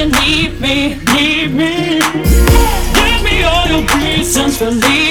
you need me, need me. Give me all your reasons for leaving.